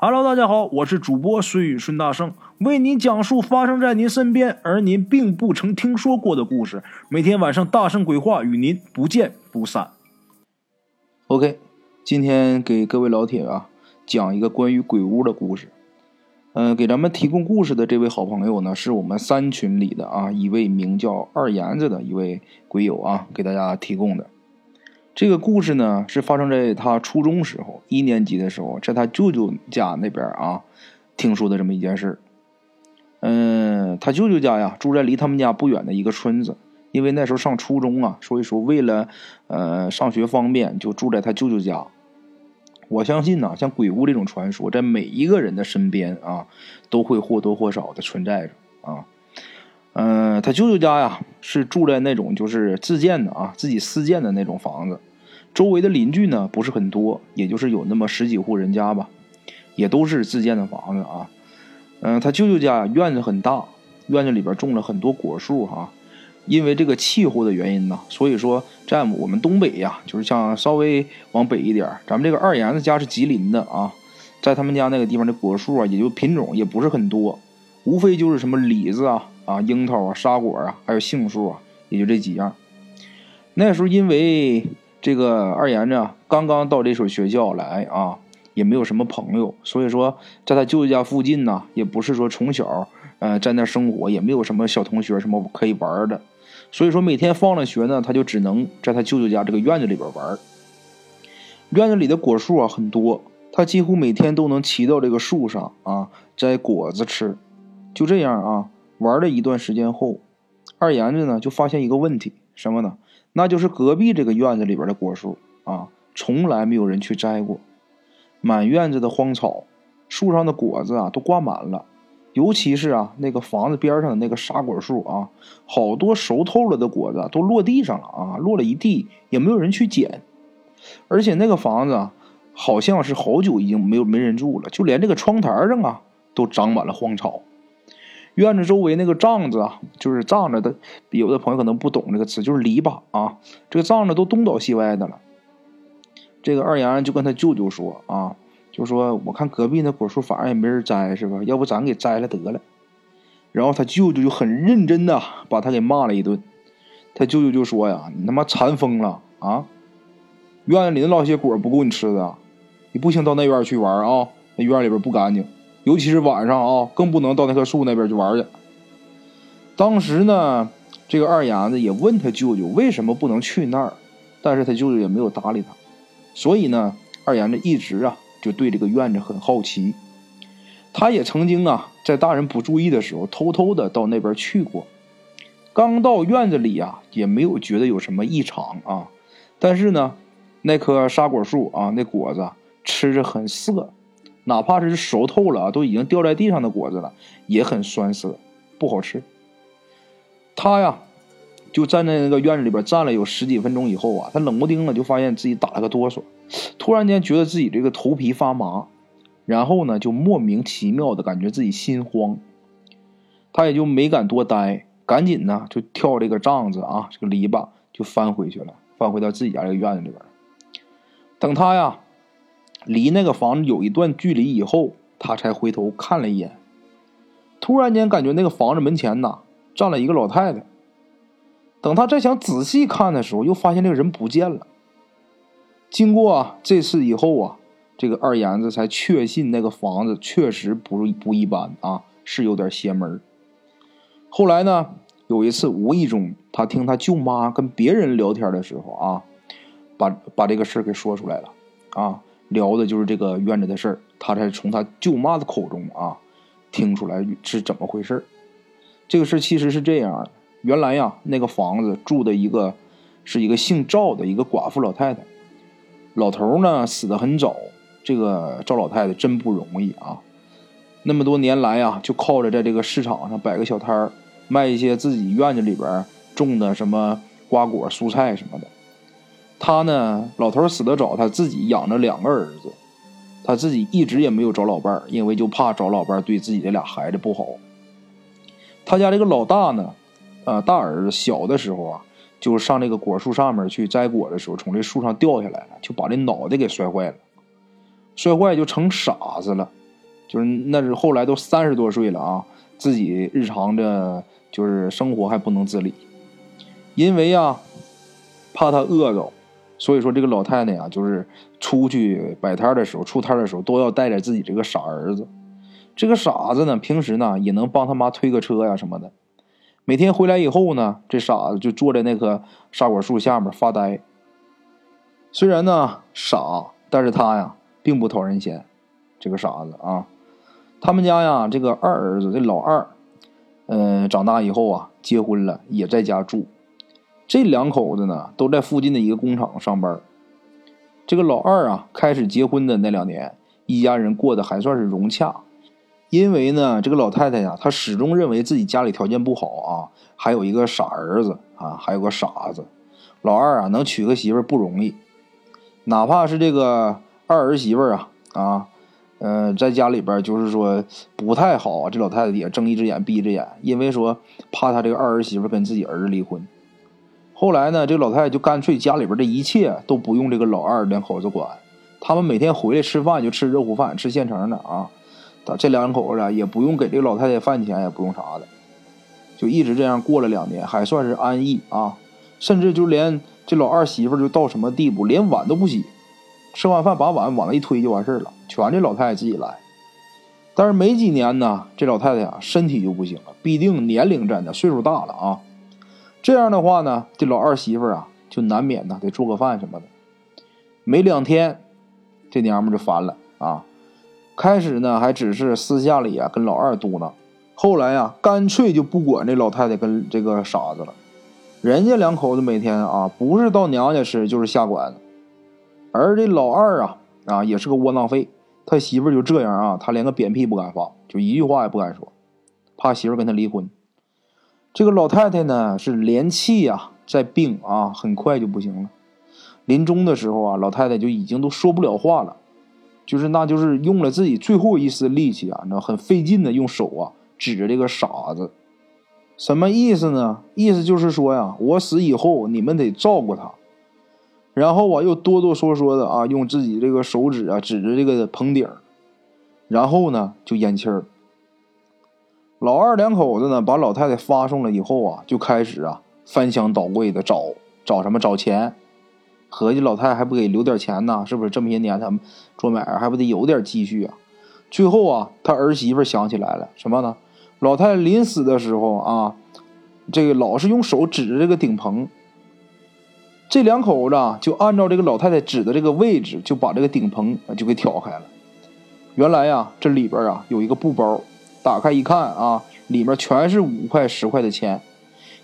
Hello，大家好，我是主播孙宇孙大圣，为您讲述发生在您身边而您并不曾听说过的故事。每天晚上大圣鬼话与您不见不散。OK，今天给各位老铁啊讲一个关于鬼屋的故事。嗯、给咱们提供故事的这位好朋友呢，是我们三群里的啊一位名叫二言子的一位鬼友啊，给大家提供的。这个故事呢，是发生在他初中时候，一年级的时候，在他舅舅家那边啊，听说的这么一件事。嗯，他舅舅家呀，住在离他们家不远的一个村子。因为那时候上初中啊，所以说为了呃上学方便，就住在他舅舅家。我相信呢、像鬼屋这种传说，在每一个人的身边啊，都会或多或少的存在着啊。嗯、他舅舅家呀是住在那种就是自建的啊，自己私建的那种房子，周围的邻居呢不是很多，也就是有那么十几户人家吧，也都是自建的房子啊。嗯、他舅舅家院子很大，院子里边种了很多果树哈、因为这个气候的原因呢，所以说在我们东北呀，就是像稍微往北一点，咱们这个二岩子家是吉林的啊，在他们家那个地方的果树啊，也就品种也不是很多，无非就是什么李子啊、啊樱桃啊、沙果啊，还有杏树啊，也就这几样。那时候因为这个二言子啊刚刚到这所学校来啊，也没有什么朋友，所以说在他舅舅家附近呢，也不是说从小呃在那生活，也没有什么小同学什么可以玩的。所以说每天放了学呢，他就只能在他舅舅家这个院子里边玩。院子里的果树啊很多，他几乎每天都能骑到这个树上啊摘果子吃。就这样啊，玩了一段时间后，二言子呢就发现一个问题，什么呢？那就是隔壁这个院子里边的果树啊，从来没有人去摘过，满院子的荒草，树上的果子啊都挂满了。尤其是啊，那个房子边上的那个沙果树啊，好多熟透了的果子都落地上了啊，落了一地，也没有人去捡。而且那个房子啊，好像是好久已经没有没人住了，就连这个窗台上啊，都长满了荒草。院子周围那个帐子啊，就是帐子的，有的朋友可能不懂这个词，就是篱笆啊，这个帐子都东倒西歪的了。这个二阳就跟他舅舅说啊，就说我看隔壁那果树反正也没人摘，是吧？要不咱给摘了得了。然后他舅舅就很认真的把他给骂了一顿。他舅舅就说呀：“你他妈馋疯了啊！院子里那老些果不够你吃的，你不行到那院去玩啊，那院里边不干净，尤其是晚上啊，更不能到那棵树那边去玩去。”当时呢，这个二伢子也问他舅舅为什么不能去那儿，但是他舅舅也没有搭理他。所以呢，二伢子一直啊就对这个院子很好奇。他也曾经啊在大人不注意的时候，偷偷的到那边去过。刚到院子里啊，也没有觉得有什么异常啊。但是呢，那棵沙果树啊，那果子吃着很涩，哪怕是熟透了，都已经掉在地上的果子了，也很酸涩，不好吃。他呀，就站在那个院子里边站了有十几分钟以后啊，他冷不丁的就发现自己打了个哆嗦，突然间觉得自己这个头皮发麻，然后呢，就莫名其妙的感觉自己心慌。他也就没敢多待，赶紧呢就跳这个帐子啊，这个篱笆就翻回去了，翻回到自己家这个院子里边。等他呀离那个房子有一段距离以后，他才回头看了一眼，突然间感觉那个房子门前呐站了一个老太太。等他再想仔细看的时候，又发现这个人不见了。经过这次以后啊，这个二眼子才确信那个房子确实不不一般啊，是有点邪门后来呢，有一次无意中，他听他舅妈跟别人聊天的时候啊，把把这个事给说出来了啊，聊的就是这个院子的事儿，他才从他舅妈的口中啊听出来是怎么回事儿这个事儿其实是这样的，原来呀，那个房子住的一个是一个姓赵的一个寡妇老太太，老头呢死的很早，这个赵老太太真不容易啊。那么多年来呀，就靠着在这个市场上摆个小摊儿，卖一些自己院子里边种的什么瓜果、蔬菜什么的。他呢，老头死得早，他自己养着两个儿子，他自己一直也没有找老伴儿，因为就怕找老伴儿对自己的俩孩子不好。他家这个老大呢，呃，大儿子小的时候啊，就上这个果树上面去摘果的时候，从这树上掉下来了，就把这脑袋给摔坏了，摔坏就成傻子了。就是那是后来都三十多岁了啊，自己日常的就是生活还不能自理，因为啊，怕他饿着，所以说这个老太太呀，就是出去摆摊的时候、出摊的时候都要带着自己这个傻儿子。这个傻子呢，平时呢也能帮他妈推个车呀什么的。每天回来以后呢，这傻子就坐在那棵沙果树下面发呆。虽然呢傻，但是他呀并不讨人嫌。这个傻子啊。他们家呀，这个二儿子，这老二，嗯，长大以后啊，结婚了，也在家住。这两口子呢，都在附近的一个工厂上班。这个老二啊，开始结婚的那两年，一家人过得还算是融洽。因为呢，这个老太太呀，她始终认为自己家里条件不好啊，还有一个傻儿子啊，还有个傻子。老二啊，能娶个媳妇不容易，哪怕是这个二儿媳妇啊啊。嗯，在家里边就是说不太好。这老太太也睁一只眼闭一只眼，因为说怕他这个二儿媳妇跟自己儿子离婚。后来呢，这老太太就干脆家里边的一切都不用这个老二两口子管，他们每天回来吃饭就吃热乎饭，吃现成的啊。这两口子也不用给这个老太太饭钱，也不用啥的，就一直这样过了两年，还算是安逸啊。甚至就连这老二媳妇就到什么地步，连碗都不洗。吃完饭把碗往那一推就完事了，全这老太太自己来。但是没几年呢，这老太太啊身体就不行了，必定年龄真的岁数大了啊。这样的话呢，这老二媳妇啊就难免呢得做个饭什么的。没两天，这娘们就烦了啊。开始呢还只是私下里啊跟老二嘟囔，后来呀干脆就不管这老太太跟这个傻子了。人家两口子每天啊不是到娘家吃就是下馆子。而这老二啊啊也是个窝囊废，他媳妇就这样啊，他连个扁屁不敢放，就一句话也不敢说，怕媳妇跟他离婚。这个老太太呢是连气呀，在病啊，很快就不行了。临终的时候啊，老太太就已经都说不了话了，就是那就是用了自己最后一丝力气啊，那很费劲的用手啊指着这个傻子，什么意思呢？意思就是说呀，我死以后你们得照顾他。然后啊，又哆哆嗦嗦的啊，用自己这个手指啊指着这个棚顶，然后呢就咽气儿。老二两口子呢，把老太太发送了以后啊，就开始啊翻箱倒柜的找找什么找钱，合计老太太还不给留点钱呢，是不是这么些年他们做买卖还不得有点积蓄啊？最后啊，他儿媳妇想起来了什么呢？老太太临死的时候啊，这个老是用手指着这个顶棚。这两口子就按照这个老太太指的这个位置，就把这个顶棚就给挑开了。原来呀，这里边啊有一个布包，打开一看啊，里面全是五块十块的钱。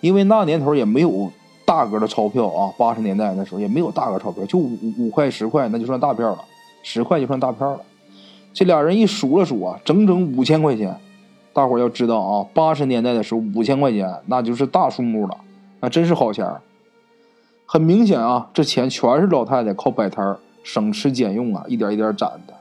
因为那年头也没有大额的钞票啊，八十年代那时候也没有大额钞票，就五五块十块那就算大票了，十块就算大票了。这俩人一数了数啊，整整五千块钱。大伙要知道啊，八十年代的时候五千块钱那就是大数目了，那真是好钱。很明显啊，这钱全是老太太靠摆摊省吃俭用啊，一点一点攒的。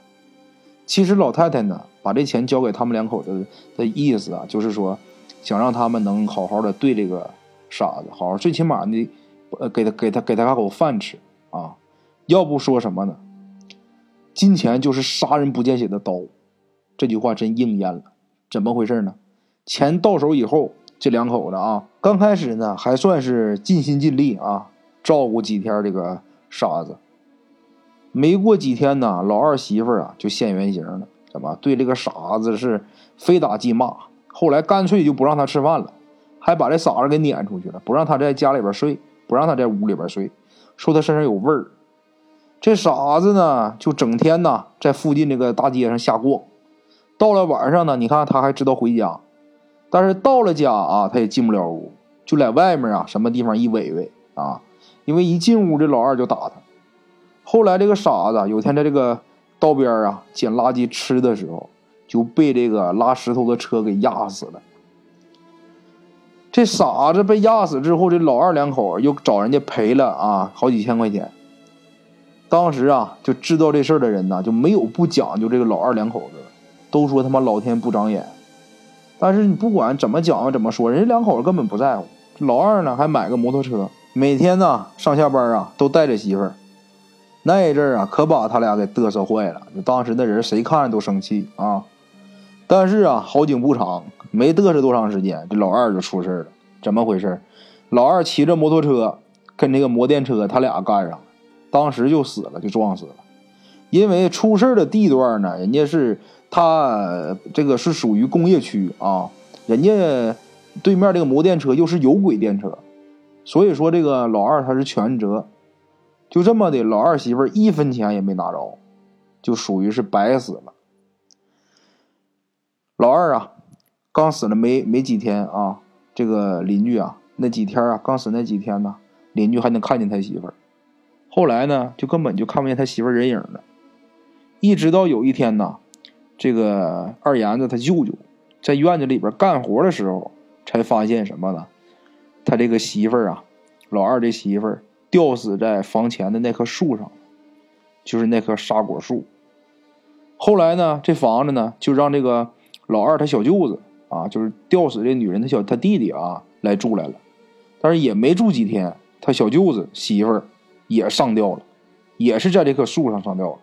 其实老太太呢，把这钱交给他们两口子的意思啊，就是说，想让他们能好好的对这个傻子好好，最起码呢，呃，给他给他给他口饭吃啊。要不说什么呢？金钱就是杀人不见血的刀，这句话真应验了。怎么回事呢？钱到手以后，这两口子啊，刚开始呢还算是尽心尽力啊。照顾几天这个傻子，没过几天呢，老二媳妇啊就现原形了，怎么对这个傻子是非打即骂？后来干脆就不让他吃饭了，还把这傻子给撵出去了，不让他在家里边睡，不让他在屋里边睡，说他身上有味儿。这傻子呢，就整天呢在附近这个大街上瞎逛，到了晚上呢，你看他还知道回家，但是到了家啊，他也进不了屋，就在外面啊什么地方一围围啊。因为一进屋，这老二就打他。后来这个傻子有天在这个道边啊捡垃圾吃的时候，就被这个拉石头的车给压死了。这傻子被压死之后，这老二两口又找人家赔了啊好几千块钱。当时啊就知道这事儿的人呢就没有不讲究这个老二两口子都说他妈老天不长眼。但是你不管怎么讲怎么说，人家两口子根本不在乎。老二呢还买个摩托车。每天呢，上下班啊，都带着媳妇儿。那一阵儿啊，可把他俩给嘚瑟坏了。就当时那人谁看着都生气啊。但是啊，好景不长，没嘚瑟多长时间，这老二就出事了。怎么回事？老二骑着摩托车跟这个摩电车，他俩干上了，当时就死了，就撞死了。因为出事的地段呢，人家是他这个是属于工业区啊，人家对面这个摩电车又是有轨电车，所以说这个老二他是全责。就这么的，老二媳妇一分钱也没拿着，就属于是白死了。老二啊，刚死了没没几天啊，这个邻居啊，那几天啊，刚死那几天呢，邻居还能看见他媳妇儿。后来呢，就根本就看不见他媳妇儿人影了。一直到有一天呢，这个二爷子他舅舅在院子里边干活的时候，才发现什么呢？他这个媳妇儿啊，老二这媳妇儿吊死在房前的那棵树上，就是那棵沙果树。后来呢，这房子呢，就让这个。老二他小舅子啊，就是吊死这女人他小他弟弟啊来住来了，但是也没住几天，他小舅子媳妇儿也上吊了，也是在这棵树上上吊了。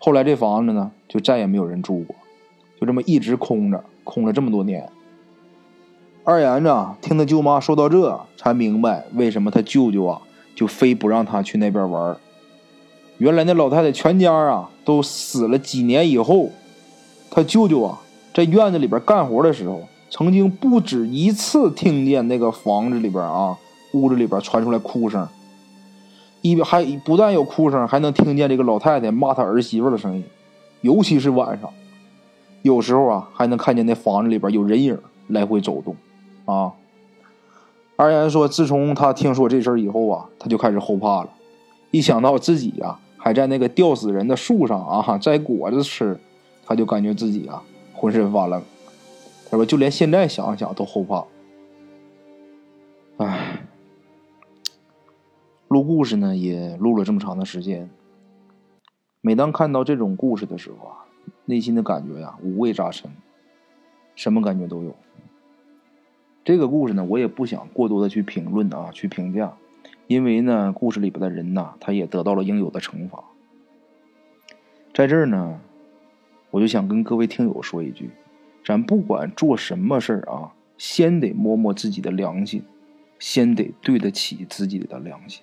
后来这房子呢就再也没有人住过，就这么一直空着，空了这么多年。二言子听他舅妈说到这，才明白为什么他舅舅啊就非不让他去那边玩。原来那老太太全家啊都死了几年以后，他舅舅啊。在院子里边干活的时候，曾经不止一次听见那个房子里边啊，屋子里边传出来哭声，一边还不但有哭声，还能听见这个老太太骂他儿媳妇的声音，尤其是晚上，有时候啊还能看见那房子里边有人影来回走动，啊。二言说，自从他听说这事以后啊，他就开始后怕了，一想到自己呀还在那个吊死人的树上啊摘果子吃，他就感觉自己啊。浑身发冷，他说：“就连现在想想都后怕。”唉，录故事呢也录了这么长的时间。每当看到这种故事的时候啊，内心的感觉呀五味杂陈，什么感觉都有。这个故事呢，我也不想过多的去评论啊，去评价，因为呢，故事里边的人呐，他也得到了应有的惩罚。在这儿呢。我就想跟各位听友说一句，咱不管做什么事儿啊，先得摸摸自己的良心，先得对得起自己的良心。